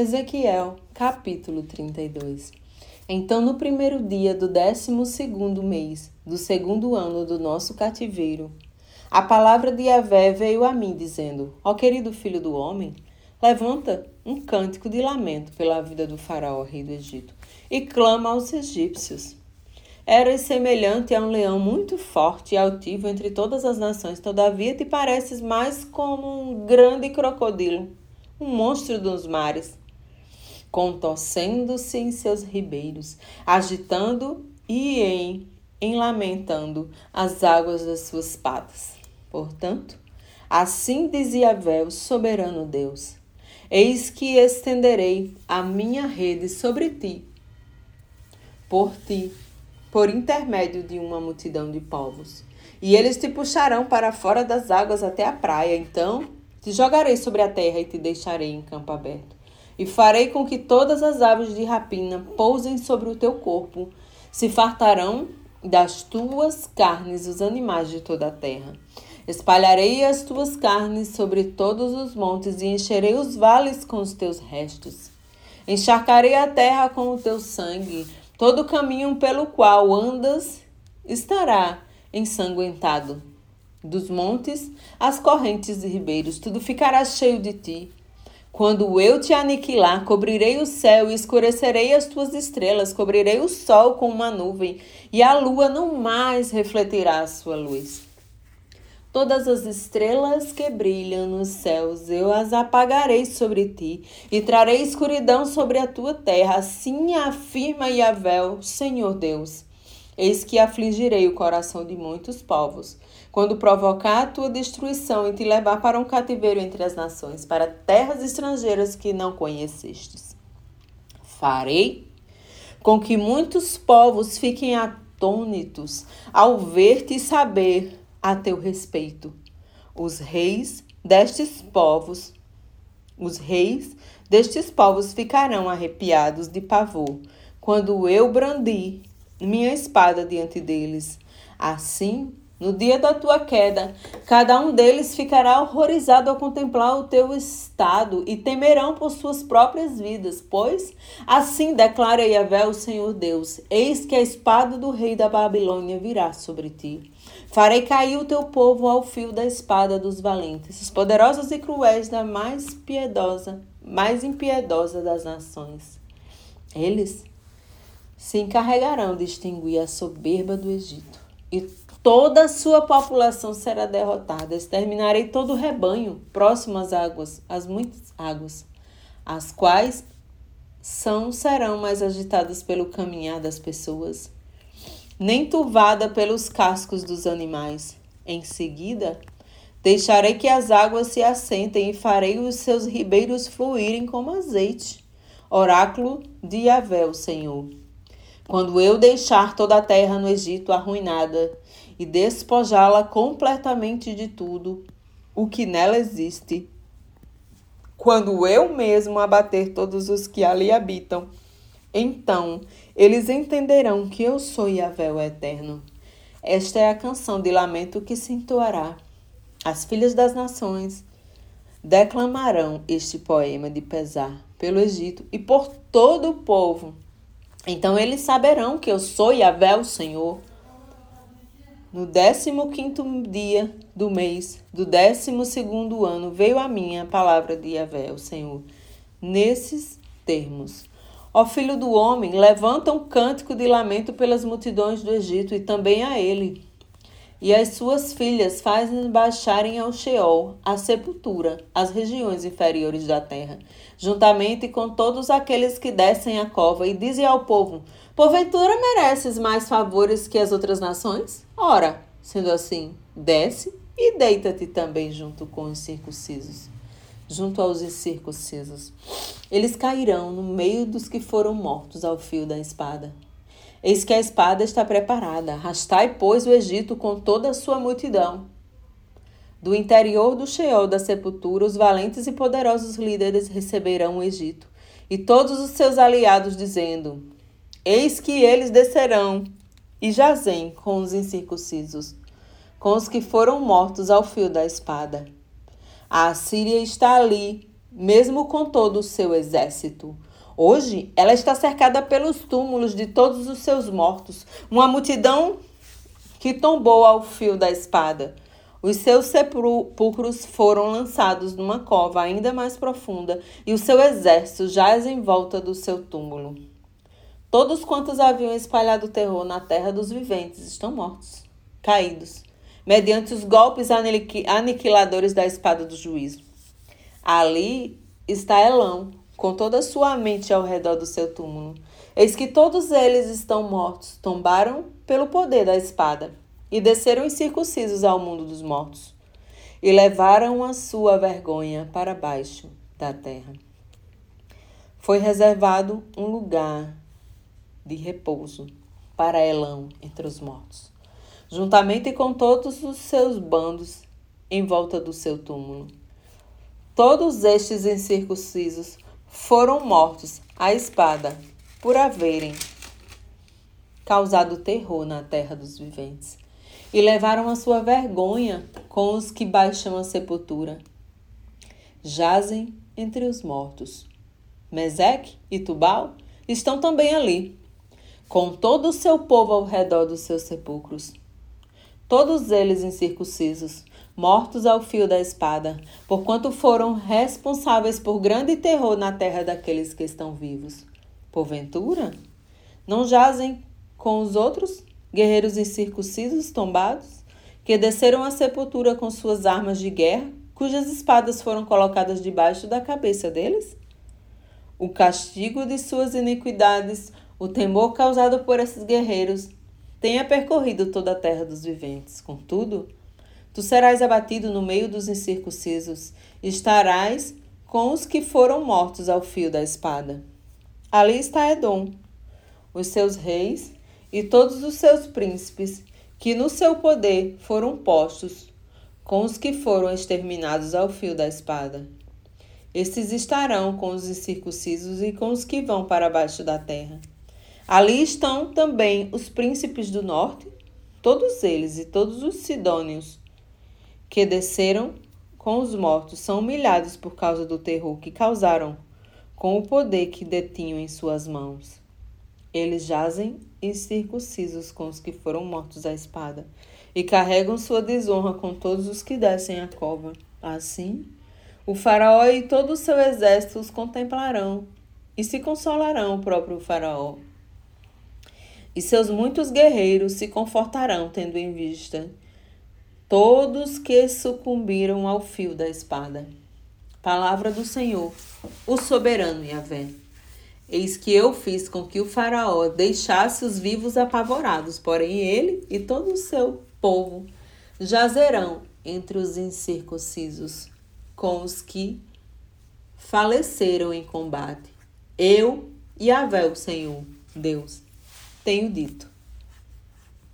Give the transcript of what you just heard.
Ezequiel, capítulo 32. Então, no primeiro dia do décimo segundo mês, do segundo ano do nosso cativeiro, a palavra de Yahvé veio a mim, dizendo: Ó querido filho do homem, levanta um cântico de lamento pela vida do faraó, rei do Egito, e clama aos egípcios. Eras semelhante a um leão muito forte e altivo entre todas as nações, todavia te pareces mais como um grande crocodilo, um monstro dos mares contorcendo-se em seus ribeiros, agitando e em, em lamentando as águas das suas patas. Portanto, assim dizia Vel, soberano Deus: Eis que estenderei a minha rede sobre ti, por ti, por intermédio de uma multidão de povos. E eles te puxarão para fora das águas até a praia. Então te jogarei sobre a terra e te deixarei em campo aberto e farei com que todas as aves de rapina pousem sobre o teu corpo, se fartarão das tuas carnes os animais de toda a terra. Espalharei as tuas carnes sobre todos os montes e encherei os vales com os teus restos. Encharcarei a terra com o teu sangue, todo o caminho pelo qual andas estará ensanguentado. Dos montes, as correntes e ribeiros, tudo ficará cheio de ti. Quando eu te aniquilar, cobrirei o céu e escurecerei as tuas estrelas, cobrirei o sol com uma nuvem, e a lua não mais refletirá a sua luz. Todas as estrelas que brilham nos céus, eu as apagarei sobre ti, e trarei escuridão sobre a tua terra. Assim afirma Yahvé, Senhor Deus. Eis que afligirei o coração de muitos povos, quando provocar a tua destruição e te levar para um cativeiro entre as nações, para terras estrangeiras que não conhecestes. Farei com que muitos povos fiquem atônitos ao ver-te e saber a teu respeito. Os reis destes povos, os reis destes povos ficarão arrepiados de pavor quando eu brandi minha espada diante deles. Assim, no dia da tua queda, cada um deles ficará horrorizado ao contemplar o teu estado e temerão por suas próprias vidas, pois assim declara Yahvé o Senhor Deus: Eis que a espada do rei da Babilônia virá sobre ti. Farei cair o teu povo ao fio da espada dos valentes, os poderosos e cruéis da mais piedosa, mais impiedosa das nações. Eles se encarregarão de extinguir a soberba do Egito, e toda a sua população será derrotada. Exterminarei todo o rebanho próximo às águas, às muitas águas, as quais são serão mais agitadas pelo caminhar das pessoas, nem turvada pelos cascos dos animais. Em seguida, deixarei que as águas se assentem e farei os seus ribeiros fluírem como azeite. Oráculo de Yahvé, o Senhor. Quando eu deixar toda a terra no Egito arruinada e despojá-la completamente de tudo o que nela existe, quando eu mesmo abater todos os que ali habitam, então eles entenderão que eu sou Yahvé o Eterno. Esta é a canção de lamento que se entoará. As filhas das nações declamarão este poema de pesar pelo Egito e por todo o povo então eles saberão que eu sou Yahvé, o Senhor. No décimo quinto dia do mês do décimo segundo ano veio a minha palavra de Yahvé, o Senhor, nesses termos. Ó filho do homem, levanta um cântico de lamento pelas multidões do Egito e também a ele, e as suas filhas fazem baixarem ao Sheol, à sepultura, as regiões inferiores da terra, juntamente com todos aqueles que descem a cova, e dizem ao povo: Porventura mereces mais favores que as outras nações? Ora, sendo assim, desce e deita-te também junto com os circuncisos. Junto aos incircuncisos. Eles cairão no meio dos que foram mortos ao fio da espada. Eis que a espada está preparada. Arrastai, pois, o Egito com toda a sua multidão. Do interior do Sheol da sepultura, os valentes e poderosos líderes receberão o Egito, e todos os seus aliados, dizendo: Eis que eles descerão e jazem com os incircuncisos, com os que foram mortos ao fio da espada. A Assíria está ali, mesmo com todo o seu exército. Hoje, ela está cercada pelos túmulos de todos os seus mortos, uma multidão que tombou ao fio da espada. Os seus sepulcros foram lançados numa cova ainda mais profunda, e o seu exército jaz em volta do seu túmulo. Todos quantos haviam espalhado terror na terra dos viventes estão mortos, caídos, mediante os golpes aniquiladores da espada do juízo. Ali está Elão, com toda a sua mente ao redor do seu túmulo. Eis que todos eles estão mortos, tombaram pelo poder da espada, e desceram incircuncisos ao mundo dos mortos, e levaram a sua vergonha para baixo da terra. Foi reservado um lugar de repouso para Elão entre os mortos, juntamente com todos os seus bandos em volta do seu túmulo. Todos estes incircuncisos foram mortos à espada por haverem causado terror na terra dos viventes, e levaram a sua vergonha com os que baixam a sepultura. Jazem entre os mortos. Meseque e Tubal estão também ali, com todo o seu povo ao redor dos seus sepulcros. Todos eles incircuncisos, mortos ao fio da espada, porquanto foram responsáveis por grande terror na terra daqueles que estão vivos. Porventura, não jazem com os outros guerreiros incircuncisos tombados, que desceram à sepultura com suas armas de guerra, cujas espadas foram colocadas debaixo da cabeça deles? O castigo de suas iniquidades, o temor causado por esses guerreiros, tenha percorrido toda a terra dos viventes. Contudo, Tu serás abatido no meio dos incircuncisos, estarás com os que foram mortos ao fio da espada. Ali está Edom, os seus reis e todos os seus príncipes, que no seu poder foram postos, com os que foram exterminados ao fio da espada. Estes estarão com os incircuncisos e com os que vão para baixo da terra. Ali estão também os príncipes do norte, todos eles e todos os sidônios, que desceram com os mortos são humilhados por causa do terror que causaram com o poder que detinham em suas mãos. Eles jazem incircuncisos com os que foram mortos à espada e carregam sua desonra com todos os que descem a cova. Assim, o faraó e todo o seu exército os contemplarão e se consolarão o próprio faraó. E seus muitos guerreiros se confortarão tendo em vista todos que sucumbiram ao fio da espada. Palavra do Senhor, o soberano Yahvé. Eis que eu fiz com que o Faraó deixasse os vivos apavorados, porém ele e todo o seu povo jazerão entre os incircuncisos, com os que faleceram em combate. Eu, Yahvé, o Senhor, Deus, tenho dito.